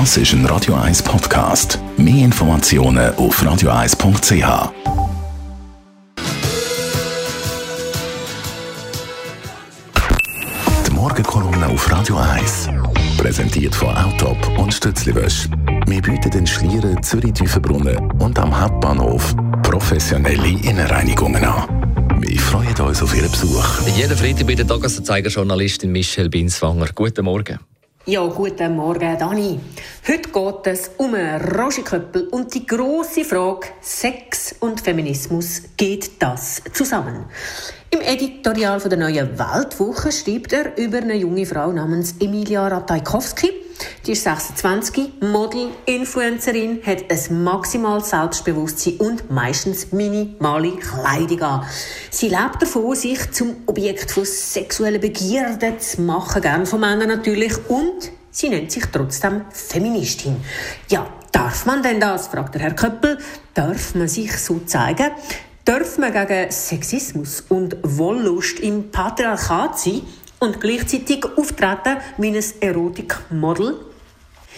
Das ist ein Radio 1 Podcast. Mehr Informationen auf radio1.ch. Die Morgenkolumne auf Radio 1. Präsentiert von Autop und Stützliwösch. Wir bieten den Schlieren Zürich-Tüfenbrunnen und am Hauptbahnhof professionelle Innenreinigungen an. Wir freuen uns auf Ihren Besuch. Jeden Freitag bei der Tagesanzeiger Journalistin Michelle Binswanger. Guten Morgen. Ja, guten Morgen, Dani. Heute geht es um Roger Köppel und die große Frage: Sex und Feminismus, geht das zusammen? Im Editorial von der Neuen Weltwoche schreibt er über eine junge Frau namens Emilia Ratajkowski. Die ist 26, Model, Influencerin, hat ein maximales Selbstbewusstsein und meistens minimale Kleidung an. Sie lebt davon, sich zum Objekt von sexuellen Begierden zu machen, gern von Männern natürlich, und sie nennt sich trotzdem Feministin. Ja, darf man denn das? fragt der Herr Köppel. Darf man sich so zeigen? Darf man gegen Sexismus und Wollust im Patriarchat sein und gleichzeitig auftreten wie ein Erotikmodel?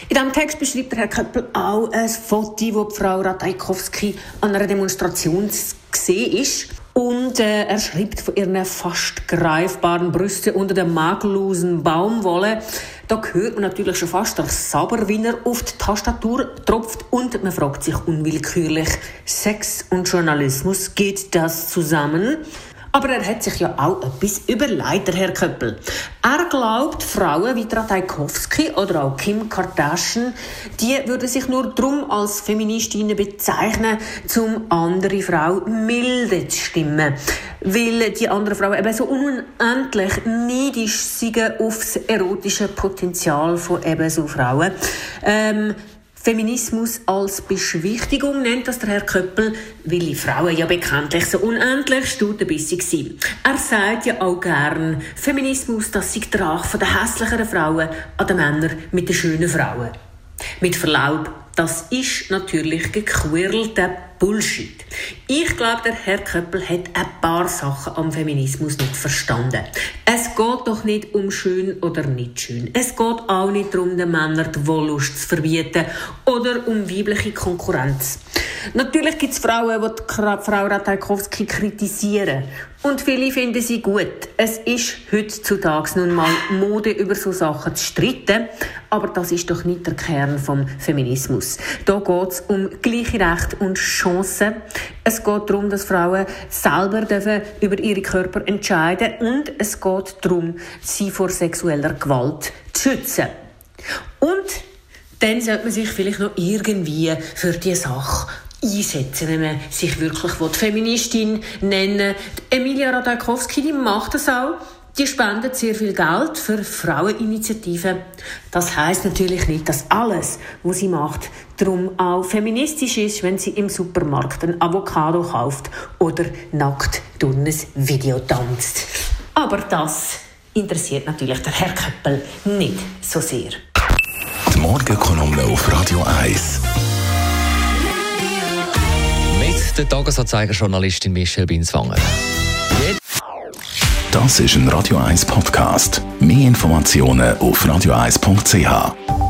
In diesem Text beschreibt Herr Köppel auch ein Foto, wo Frau Ratajkowski an einer Demonstration gesehen ist. Und äh, er schreibt von ihren fast greifbaren Brüsten unter der makellosen Baumwolle. Da hört man natürlich schon fast der Saber, wie er auf die Tastatur tropft. Und man fragt sich unwillkürlich, Sex und Journalismus, geht das zusammen? Aber er hat sich ja auch etwas überlegt, Herr Köppel. Er glaubt, Frauen wie Tratajkowski oder auch Kim Kardashian, die würden sich nur drum als Feministinnen bezeichnen, um andere Frauen milde zu stimmen. Weil die anderen Frauen eben so unendlich neidisch sind auf das erotische Potenzial von eben so Frauen. Ähm, Feminismus als Beschwichtigung nennt das der Herr Köppel, weil die Frauen ja bekanntlich so unendlich stutenbissig sind. Er sagt ja auch gern, Feminismus, das sei Rach von den hässlicheren Frauen an den Männern mit den schönen Frauen. Mit Verlaub, das ist natürlich gequirlter Bullshit. Ich glaube, der Herr Köppel hat ein paar Sachen am Feminismus nicht verstanden. Es geht doch nicht um schön oder nicht schön. Es geht auch nicht darum, den Männern die Wollust zu verbieten oder um weibliche Konkurrenz. Natürlich gibt es Frauen, die, die Frau Ratajkowski kritisieren. Und viele finden sie gut. Es ist heutzutage nun mal Mode, über so Sachen zu streiten. Aber das ist doch nicht der Kern vom Feminismus. Da geht es um gleiche Rechte und Chancen. Es geht darum, dass Frauen selber dürfen über ihre Körper entscheiden und es geht darum, sie vor sexueller Gewalt zu schützen. Und dann sollte man sich vielleicht noch irgendwie für diese Sache einsetzen, wenn man sich wirklich Feministin nennen will. Emilia Radakowski, die macht das auch. Die spendet sehr viel Geld für Fraueninitiativen. Das heißt natürlich nicht, dass alles, was sie macht, darum auch feministisch ist, wenn sie im Supermarkt ein Avocado kauft oder nackt durch ein Video tanzt. Aber das interessiert natürlich der Herr Köppel nicht so sehr. Die Morgenkolumne auf Radio 1 der Tagesanzeiger-Journalistin Michelle Binswanger. Das ist ein Radio 1 Podcast. Mehr Informationen auf radio1.ch.